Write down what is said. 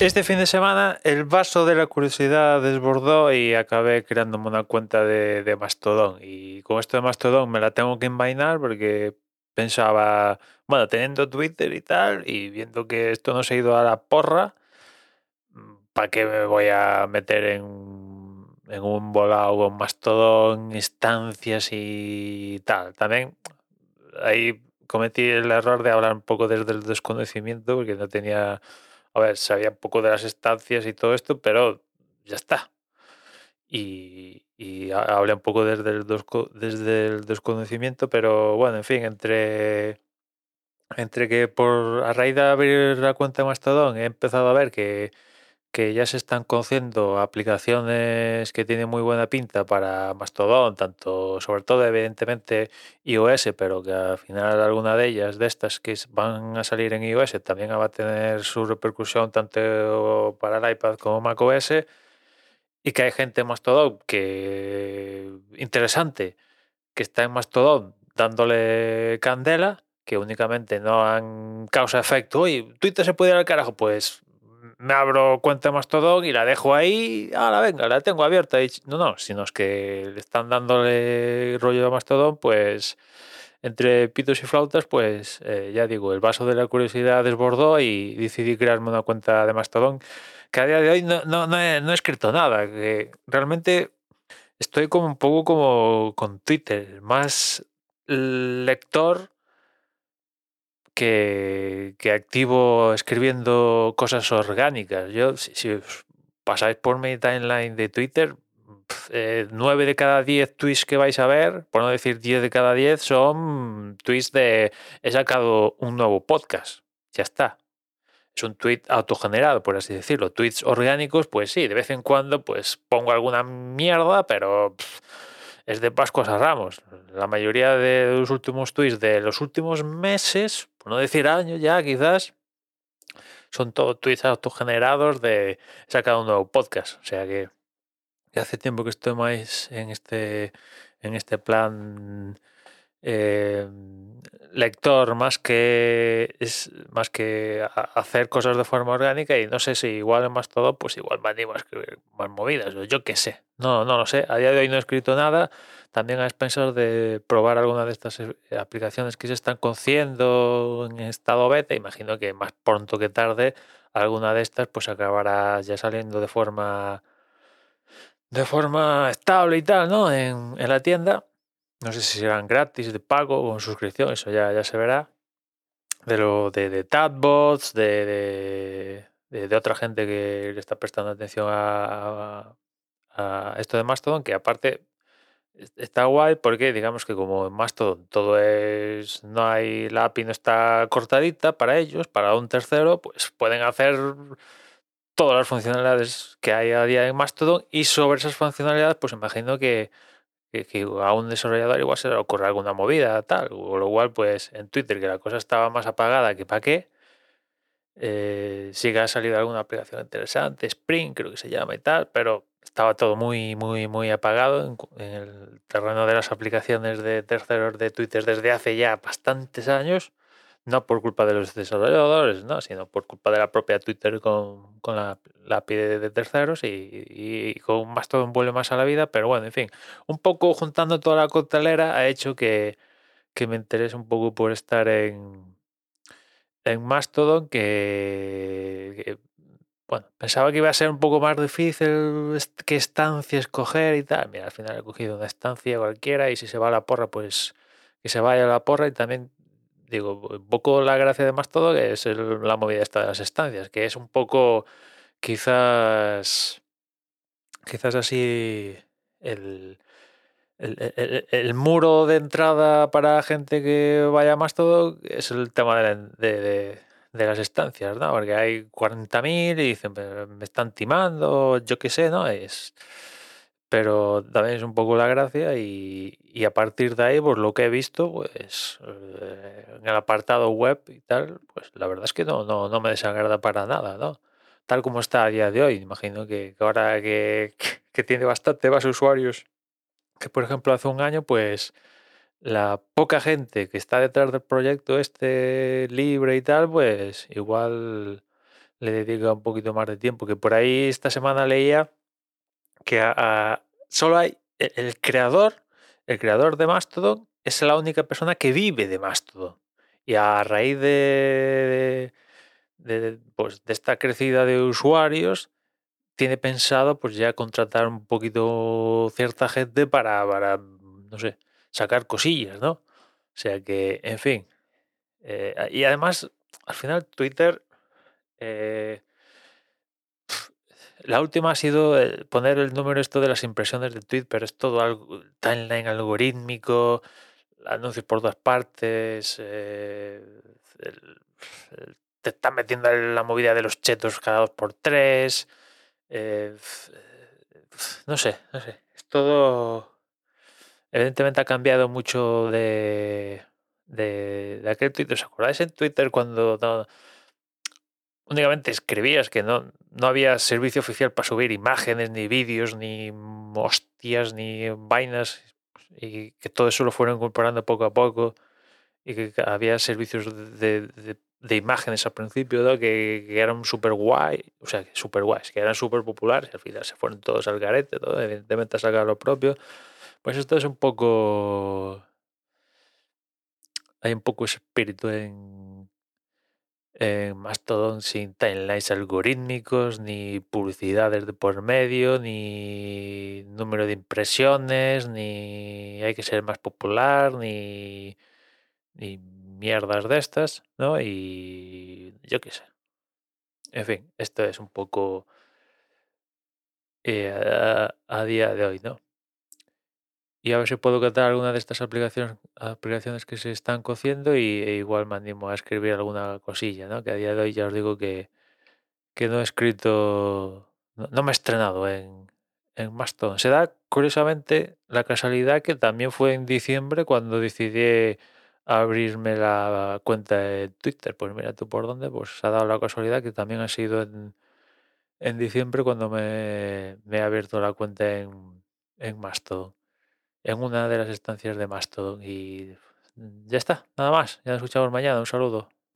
este fin de semana el vaso de la curiosidad desbordó y acabé creándome una cuenta de, de Mastodon. Y con esto de Mastodon me la tengo que envainar porque pensaba, bueno, teniendo Twitter y tal, y viendo que esto no se ha ido a la porra, ¿para qué me voy a meter en, en un volado con Mastodon, instancias y tal? También ahí cometí el error de hablar un poco desde el desconocimiento, porque no tenía, a ver, sabía poco de las estancias y todo esto, pero ya está. Y, y hablé un poco desde el, desde el desconocimiento, pero bueno, en fin, entre, entre que por a raíz de abrir la cuenta de Mastodon he empezado a ver que que ya se están conociendo aplicaciones que tienen muy buena pinta para Mastodon, tanto sobre todo evidentemente iOS, pero que al final alguna de ellas de estas que van a salir en iOS también va a tener su repercusión tanto para el iPad como macOS y que hay gente en Mastodon que interesante que está en Mastodon dándole candela que únicamente no han causa efecto y Twitter se puede ir al carajo pues me abro cuenta Mastodon y la dejo ahí, ah, la venga, la tengo abierta. No, no, sino es que le están dándole rollo a Mastodon, pues entre pitos y flautas, pues eh, ya digo, el vaso de la curiosidad desbordó y decidí crearme una cuenta de Mastodon que a día de hoy no, no, no, he, no he escrito nada, que realmente estoy como un poco como con Twitter, más lector que, activo escribiendo cosas orgánicas. Yo, si, pasáis por mi timeline de Twitter, eh, 9 de cada 10 tweets que vais a ver, por no decir 10 de cada 10, son tweets de he sacado un nuevo podcast. Ya está. Es un tweet autogenerado, por así decirlo. Tweets orgánicos, pues sí, de vez en cuando pues pongo alguna mierda, pero es de Pascuas a Ramos. La mayoría de los últimos tweets de los últimos meses, por no decir años ya quizás, son todos tweets autogenerados de he sacado un nuevo podcast. O sea que hace tiempo que estoy más en este, en este plan eh, lector más que es más que hacer cosas de forma orgánica y no sé si igual es más todo pues igual me animo a escribir más movidas yo qué sé. No no lo sé. A día de hoy no he escrito nada. También a expensas de probar alguna de estas eh, aplicaciones que se están cociendo en estado beta imagino que más pronto que tarde alguna de estas pues acabará ya saliendo de forma de forma estable y tal no en, en la tienda no sé si serán gratis, de pago o en suscripción, eso ya, ya se verá. De lo de, de Tatbots, de, de, de, otra gente que le está prestando atención a, a, a, esto de Mastodon, que aparte está guay porque digamos que como en Mastodon todo es, no hay, la API no está cortadita para ellos, para un tercero, pues pueden hacer todas las funcionalidades que hay a día en Mastodon y sobre esas funcionalidades pues imagino que que, a un desarrollador igual se le ocurre alguna movida, tal, o lo cual, pues en Twitter, que la cosa estaba más apagada que para qué, eh, sí que ha salido alguna aplicación interesante, Spring creo que se llama y tal, pero estaba todo muy, muy, muy apagado en el terreno de las aplicaciones de terceros de Twitter desde hace ya bastantes años no por culpa de los desarrolladores, ¿no? sino por culpa de la propia Twitter con, con la, la API de, terceros y, y, con Mastodon vuelve más a la vida, pero bueno, en fin, un poco juntando toda la coctelera ha hecho que, que me interese un poco por estar en, en Mastodon, que, que, bueno, pensaba que iba a ser un poco más difícil qué estancia escoger y tal. Mira, al final he cogido una estancia cualquiera y si se va a la porra, pues que se vaya a la porra y también digo, un poco la gracia de más todo es la movida esta de las estancias, que es un poco quizás quizás así el, el, el, el, muro de entrada para gente que vaya más todo es el tema de, de, de, de las estancias, ¿no? Porque hay 40.000 y dicen, me están timando, yo qué sé, ¿no? Es pero también es un poco la gracia y, y, a partir de ahí, pues lo que he visto, pues eh, en el apartado web y tal, pues la verdad es que no, no, no me desagrada para nada, ¿no? Tal como está a día de hoy, imagino que, ahora que, que, tiene bastante más usuarios que por ejemplo hace un año, pues la poca gente que está detrás del proyecto este libre y tal, pues igual le dedica un poquito más de tiempo. Que por ahí esta semana leía que solo hay e, el, creador, el creador de Mastodon es la única persona que vive de Mastodon. Y a raíz de, de, pues, de esta crecida de usuarios, tiene pensado pues ya contratar un poquito cierta gente para, para no sé, sacar cosillas, ¿no? O sea que, en fin. Eh, y además, al final Twitter, eh, la última ha sido poner el número esto de las impresiones de tweet, pero es todo algo timeline algorítmico, anuncios por todas partes, eh, te están metiendo en la movida de los chetos cada dos por tres. no sé, no sé. Es todo Evidentemente ha cambiado mucho de, de, aquel Twitter. ¿Os acordáis en Twitter cuando únicamente escribías que no, no había servicio oficial para subir imágenes, ni vídeos, ni hostias, ni vainas, y que todo eso lo fueron incorporando poco a poco, y que había servicios de, de, imágenes al principio que, que, eran súper guay, o sea, súper guays, que eran súper populares, al final se fueron todos al garete, todo, evidentemente a sacar lo propio. Pues esto es un poco. Hay un poco ese espíritu en, en Mastodon sin timelines algorítmicos, ni publicidades de por medio, ni número de impresiones, ni hay que ser más popular, ni, ni mierdas de estas, ¿no? Y yo qué sé. En fin, esto es un poco eh, a día de hoy, ¿no? Y a ver si puedo catar alguna de estas aplicaciones, aplicaciones que se están cociendo y e igual me animo a escribir alguna cosilla, ¿no? Que a día de hoy ya os digo que, que no he escrito, no, me he estrenado en, en Mastodon. Se da curiosamente la casualidad que también fue en diciembre cuando decidí abrirme la cuenta de Twitter. Pues mira tú por dónde, pues se ha dado la casualidad que también ha sido en, en diciembre cuando me, me he abierto la cuenta en, en Mastodon en una de las estancias de Mastodon. Y ya está, nada más. Ya nos escuchamos mañana. Un saludo.